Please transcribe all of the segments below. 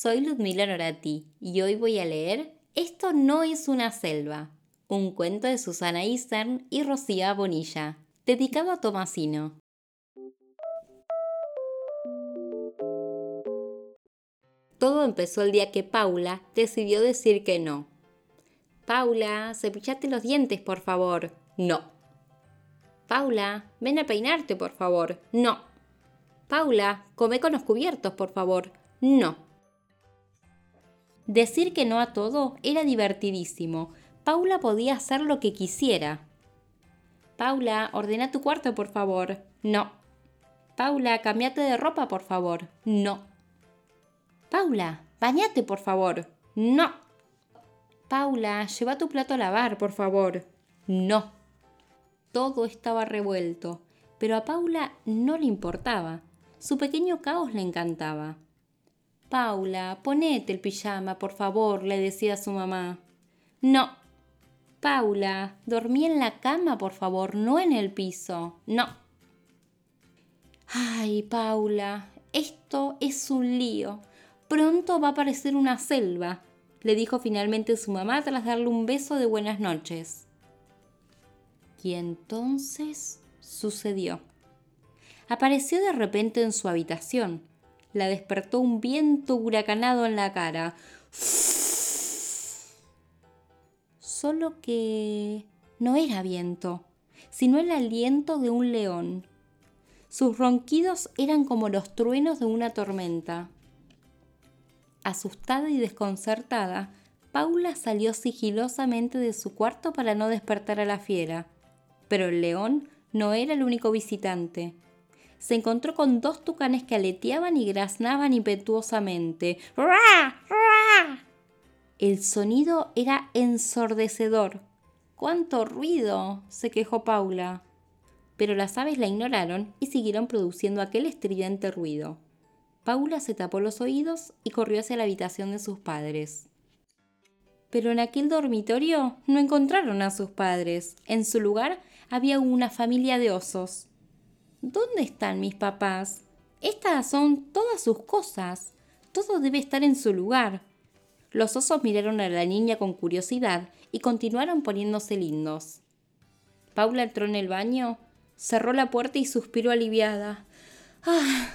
soy Ludmila Norati y hoy voy a leer Esto no es una selva, un cuento de Susana Eastern y Rocía Bonilla, dedicado a Tomasino. Todo empezó el día que Paula decidió decir que no. Paula, cepillate los dientes, por favor. No. Paula, ven a peinarte, por favor. No. Paula, come con los cubiertos, por favor. No. Decir que no a todo era divertidísimo. Paula podía hacer lo que quisiera. Paula, ordena tu cuarto, por favor. No. Paula, cambiate de ropa, por favor. No. Paula, bañate, por favor. No. Paula, lleva tu plato a lavar, por favor. No. Todo estaba revuelto, pero a Paula no le importaba. Su pequeño caos le encantaba. Paula, ponete el pijama, por favor, le decía su mamá. No. Paula, dormí en la cama, por favor, no en el piso. No. Ay, Paula, esto es un lío. Pronto va a parecer una selva, le dijo finalmente su mamá tras darle un beso de buenas noches. Y entonces sucedió apareció de repente en su habitación. La despertó un viento huracanado en la cara. Solo que no era viento, sino el aliento de un león. Sus ronquidos eran como los truenos de una tormenta. Asustada y desconcertada, Paula salió sigilosamente de su cuarto para no despertar a la fiera. Pero el león no era el único visitante se encontró con dos tucanes que aleteaban y graznaban impetuosamente. El sonido era ensordecedor. ¡Cuánto ruido! se quejó Paula. Pero las aves la ignoraron y siguieron produciendo aquel estridente ruido. Paula se tapó los oídos y corrió hacia la habitación de sus padres. Pero en aquel dormitorio no encontraron a sus padres. En su lugar había una familia de osos. ¿Dónde están mis papás? Estas son todas sus cosas. Todo debe estar en su lugar. Los osos miraron a la niña con curiosidad y continuaron poniéndose lindos. Paula entró en el baño, cerró la puerta y suspiró aliviada. ¡Ah!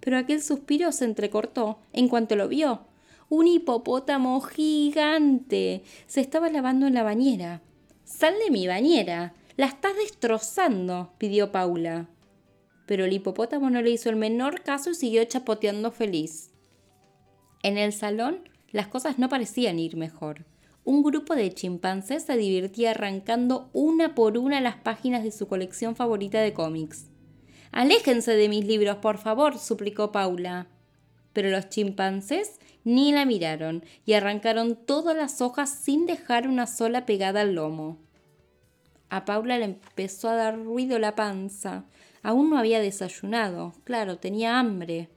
Pero aquel suspiro se entrecortó en cuanto lo vio. Un hipopótamo gigante se estaba lavando en la bañera. ¡Sal de mi bañera! La estás destrozando, pidió Paula. Pero el hipopótamo no le hizo el menor caso y siguió chapoteando feliz. En el salón las cosas no parecían ir mejor. Un grupo de chimpancés se divertía arrancando una por una las páginas de su colección favorita de cómics. Aléjense de mis libros, por favor, suplicó Paula. Pero los chimpancés ni la miraron y arrancaron todas las hojas sin dejar una sola pegada al lomo. A Paula le empezó a dar ruido la panza. Aún no había desayunado, claro, tenía hambre.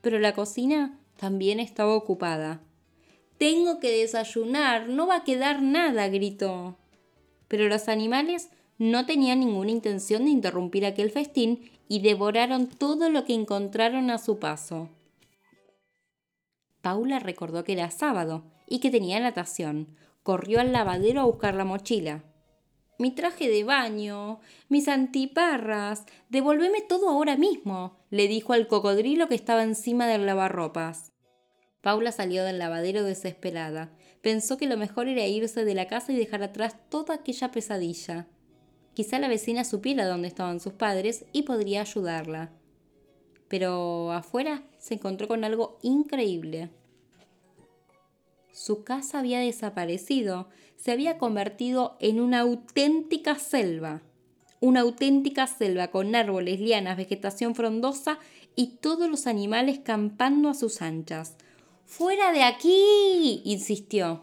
Pero la cocina también estaba ocupada. Tengo que desayunar, no va a quedar nada, gritó. Pero los animales no tenían ninguna intención de interrumpir aquel festín y devoraron todo lo que encontraron a su paso. Paula recordó que era sábado y que tenía natación. Corrió al lavadero a buscar la mochila mi traje de baño, mis antiparras, devolveme todo ahora mismo, le dijo al cocodrilo que estaba encima del lavarropas. Paula salió del lavadero desesperada. Pensó que lo mejor era irse de la casa y dejar atrás toda aquella pesadilla. Quizá la vecina supiera dónde estaban sus padres y podría ayudarla. Pero afuera se encontró con algo increíble. Su casa había desaparecido, se había convertido en una auténtica selva. Una auténtica selva con árboles, lianas, vegetación frondosa y todos los animales campando a sus anchas. ¡Fuera de aquí! insistió.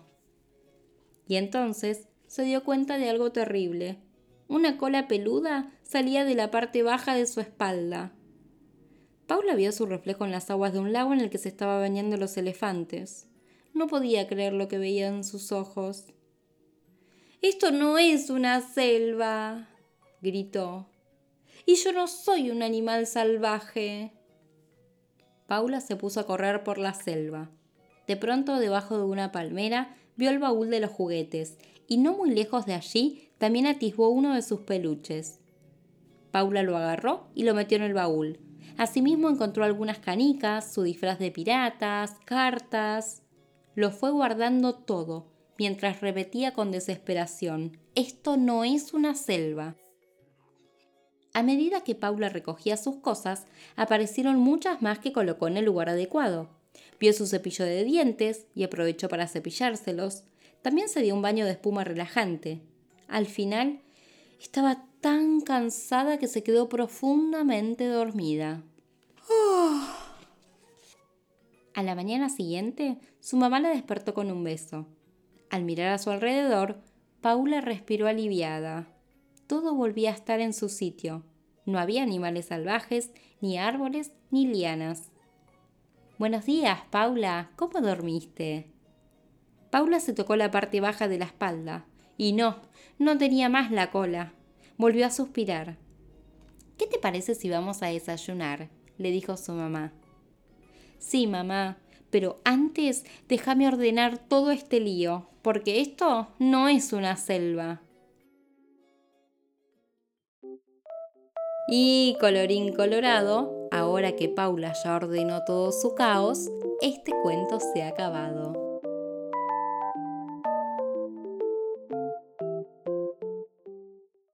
Y entonces se dio cuenta de algo terrible. Una cola peluda salía de la parte baja de su espalda. Paula vio su reflejo en las aguas de un lago en el que se estaban bañando los elefantes. No podía creer lo que veía en sus ojos. Esto no es una selva, gritó. Y yo no soy un animal salvaje. Paula se puso a correr por la selva. De pronto, debajo de una palmera, vio el baúl de los juguetes y no muy lejos de allí también atisbó uno de sus peluches. Paula lo agarró y lo metió en el baúl. Asimismo encontró algunas canicas, su disfraz de piratas, cartas. Lo fue guardando todo, mientras repetía con desesperación, esto no es una selva. A medida que Paula recogía sus cosas, aparecieron muchas más que colocó en el lugar adecuado. Vio su cepillo de dientes y aprovechó para cepillárselos. También se dio un baño de espuma relajante. Al final, estaba tan cansada que se quedó profundamente dormida. A la mañana siguiente, su mamá la despertó con un beso. Al mirar a su alrededor, Paula respiró aliviada. Todo volvía a estar en su sitio. No había animales salvajes, ni árboles, ni lianas. Buenos días, Paula. ¿Cómo dormiste? Paula se tocó la parte baja de la espalda. Y no, no tenía más la cola. Volvió a suspirar. ¿Qué te parece si vamos a desayunar? le dijo su mamá. Sí, mamá, pero antes déjame ordenar todo este lío, porque esto no es una selva. Y colorín colorado, ahora que Paula ya ordenó todo su caos, este cuento se ha acabado.